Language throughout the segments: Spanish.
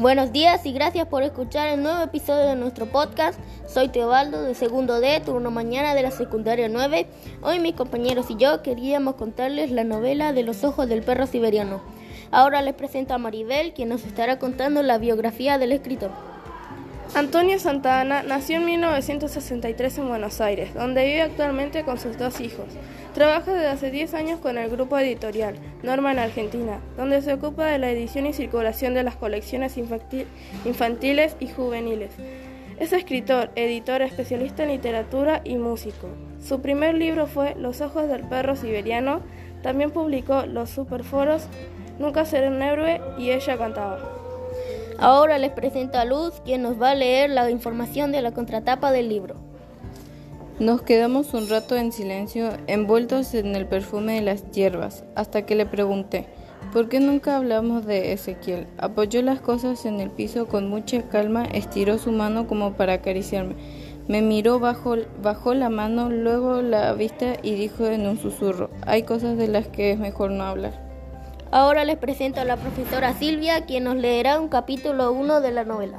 Buenos días y gracias por escuchar el nuevo episodio de nuestro podcast. Soy Teobaldo de segundo D, turno mañana de la secundaria 9. Hoy mis compañeros y yo queríamos contarles la novela de los ojos del perro siberiano. Ahora les presento a Maribel, quien nos estará contando la biografía del escritor. Antonio Santana nació en 1963 en Buenos Aires, donde vive actualmente con sus dos hijos. Trabaja desde hace 10 años con el grupo editorial Norma en Argentina, donde se ocupa de la edición y circulación de las colecciones infantiles y juveniles. Es escritor, editor, especialista en literatura y músico. Su primer libro fue Los ojos del perro siberiano. También publicó Los superforos, Nunca seré un héroe y ella cantaba. Ahora les presento a Luz, quien nos va a leer la información de la contratapa del libro. Nos quedamos un rato en silencio, envueltos en el perfume de las hierbas, hasta que le pregunté, ¿por qué nunca hablamos de Ezequiel? Apoyó las cosas en el piso con mucha calma, estiró su mano como para acariciarme. Me miró, bajo, bajó la mano, luego la vista y dijo en un susurro, hay cosas de las que es mejor no hablar. Ahora les presento a la profesora Silvia, quien nos leerá un capítulo 1 de la novela.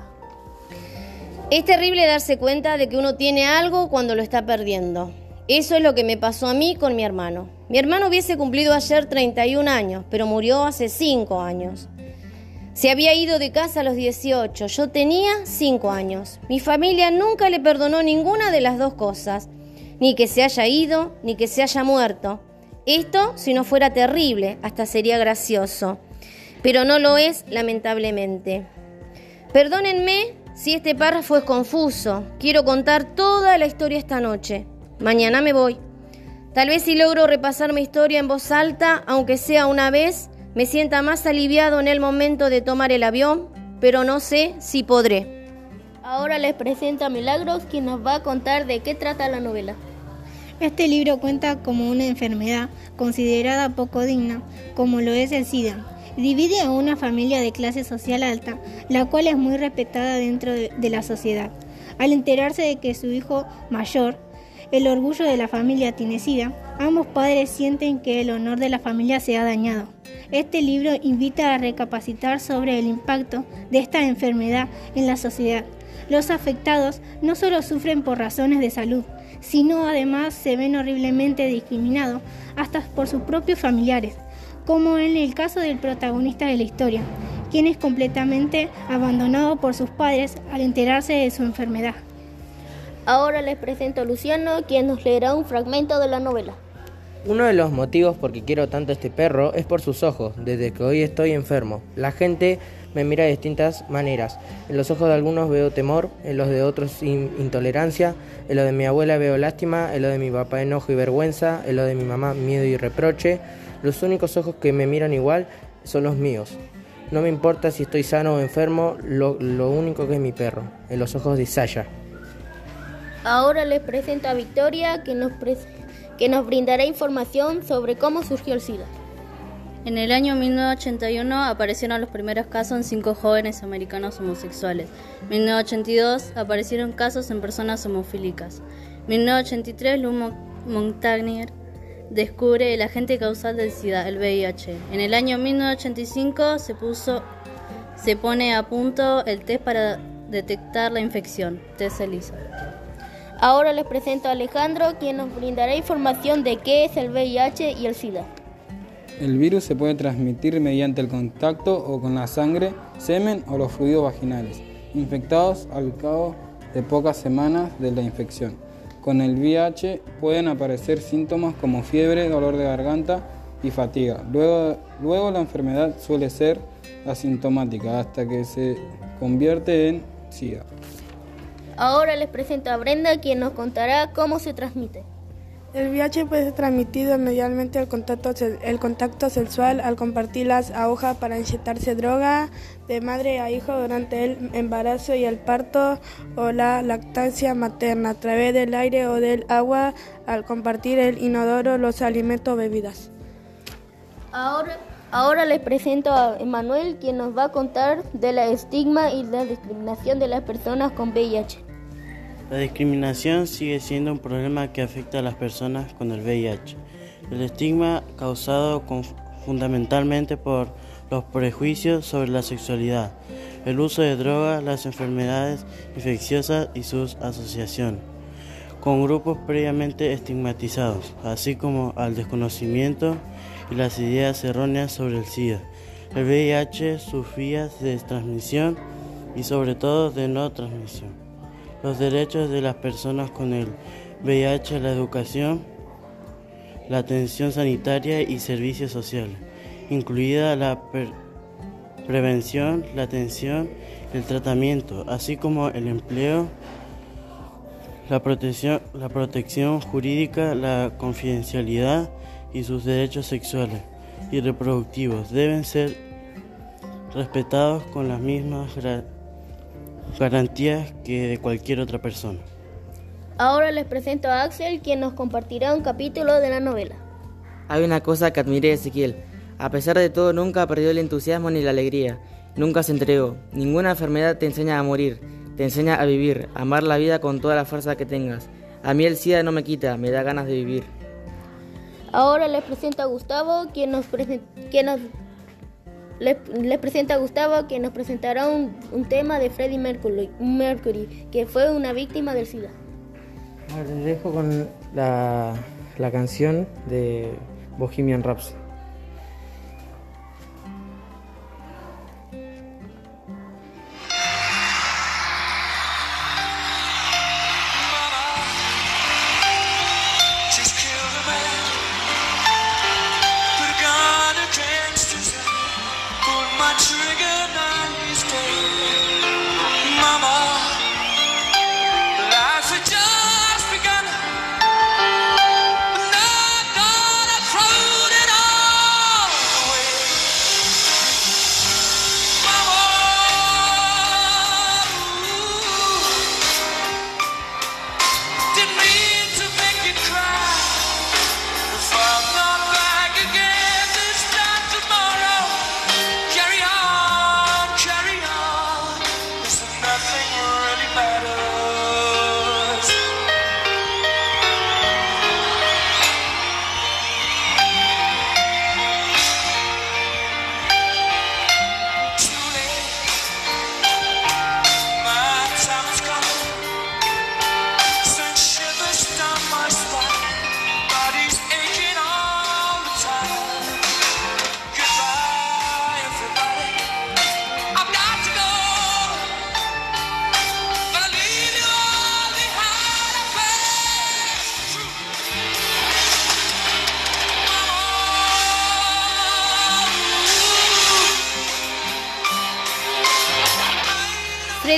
Es terrible darse cuenta de que uno tiene algo cuando lo está perdiendo. Eso es lo que me pasó a mí con mi hermano. Mi hermano hubiese cumplido ayer 31 años, pero murió hace 5 años. Se había ido de casa a los 18, yo tenía 5 años. Mi familia nunca le perdonó ninguna de las dos cosas, ni que se haya ido, ni que se haya muerto. Esto, si no fuera terrible, hasta sería gracioso, pero no lo es, lamentablemente. Perdónenme si este párrafo es confuso. Quiero contar toda la historia esta noche. Mañana me voy. Tal vez si logro repasar mi historia en voz alta, aunque sea una vez, me sienta más aliviado en el momento de tomar el avión, pero no sé si podré. Ahora les presento a Milagros, quien nos va a contar de qué trata la novela. Este libro cuenta como una enfermedad considerada poco digna, como lo es el SIDA. Divide a una familia de clase social alta, la cual es muy respetada dentro de, la sociedad. Al enterarse de que su hijo mayor, el orgullo de la familia tiene SIDA, ambos padres sienten que el honor de la familia se ha dañado. Este libro invita a recapacitar sobre el impacto de esta enfermedad en la sociedad. Los afectados no solo sufren por razones de salud, sino además se ven horriblemente discriminados hasta por sus propios familiares, como en el caso del protagonista de la historia, quien es completamente abandonado por sus padres al enterarse de su enfermedad. Ahora les presento a Luciano, quien nos leerá un fragmento de la novela. Uno de los motivos por que quiero tanto este perro es por sus ojos, desde que hoy estoy enfermo. La gente me mira de distintas maneras. En los ojos de algunos veo temor, en los de otros intolerancia, en los de mi abuela veo lástima, en los de mi papá enojo y vergüenza, en los de mi mamá miedo y reproche. Los únicos ojos que me miran igual son los míos. No me importa si estoy sano o enfermo, lo, único que es mi perro, en los ojos de Saya. Ahora les presento a Victoria, que nos, que nos brindará información sobre cómo surgió el SIDA. En el año 1981 aparecieron los primeros casos en cinco jóvenes americanos homosexuales. En 1982 aparecieron casos en personas homofílicas. En 1983 Lou Montagnier descubre el agente causal del SIDA, el VIH. En el año 1985 se puso se pone a punto el test para detectar la infección, test ELISA. Ahora les presento a Alejandro, quien nos brindará información de qué es el VIH y el SIDA. El virus se puede transmitir mediante el contacto o con la sangre, semen o los fluidos vaginales, infectados al cabo de pocas semanas de la infección. Con el VIH pueden aparecer síntomas como fiebre, dolor de garganta y fatiga. Luego, luego la enfermedad suele ser asintomática hasta que se convierte en SIDA. Ahora les presento a Brenda quien nos contará cómo se transmite. El VIH puede ser transmitido mediante el contacto, el contacto sexual al compartir las agujas para inyectarse droga de madre a hijo durante el embarazo y el parto o la lactancia materna a través del aire o del agua al compartir el inodoro, los alimentos o bebidas. Ahora, ahora les presento a Emanuel quien nos va a contar de la estigma y la discriminación de las personas con VIH. La discriminación sigue siendo un problema que afecta a las personas con el VIH. El estigma causado fundamentalmente por los prejuicios sobre la sexualidad, el uso de drogas, las enfermedades infecciosas y sus asociaciones con grupos previamente estigmatizados, así como al desconocimiento y las ideas erróneas sobre el SIDA, el VIH, sus vías de transmisión y sobre todo de no transmisión, los derechos de las personas con el VIH, la educación, la atención sanitaria y servicios sociales, incluida la prevención, la atención, el tratamiento, así como el empleo, la protección, la protección jurídica, la confidencialidad y sus derechos sexuales y reproductivos deben ser respetados con las mismas garantías que de cualquier otra persona. Ahora les presento a Axel, quien nos compartirá un capítulo de la novela. Hay una cosa que admiré de Ezequiel. A pesar de todo, nunca perdió el entusiasmo ni la alegría. Nunca se entregó. Ninguna enfermedad te enseña a morir te enseña a vivir, a amar la vida con toda la fuerza que tengas. A mí el SIDA no me quita, me da ganas de vivir. Ahora les presento a Gustavo, quien nos, nos les, presenta a Gustavo, quien nos presentará un, tema de Freddie Mercury, Mercury, que fue una víctima del SIDA. les dejo con la, la canción de Bohemian Rhapsody.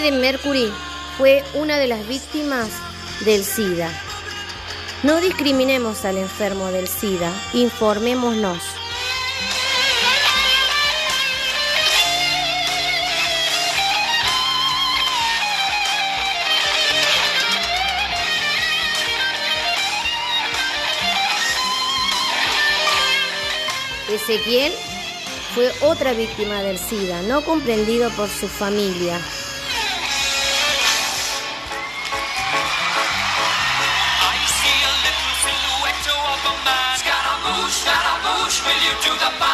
Freddie Mercury fue una de las víctimas del SIDA. No discriminemos al enfermo del SIDA, informémonos. Ezequiel fue otra víctima del SIDA, no comprendido por su familia. to the bottom.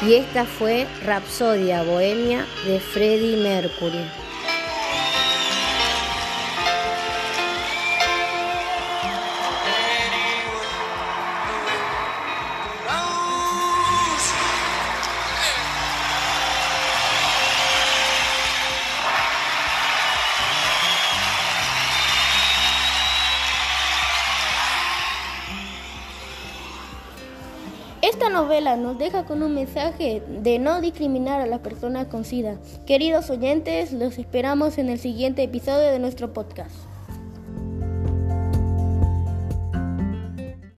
Y esta fue Rapsodia Bohemia de Freddie Mercury. Esta novela nos deja con un mensaje de no discriminar a las personas con SIDA. Queridos oyentes, los esperamos en el siguiente episodio de nuestro podcast.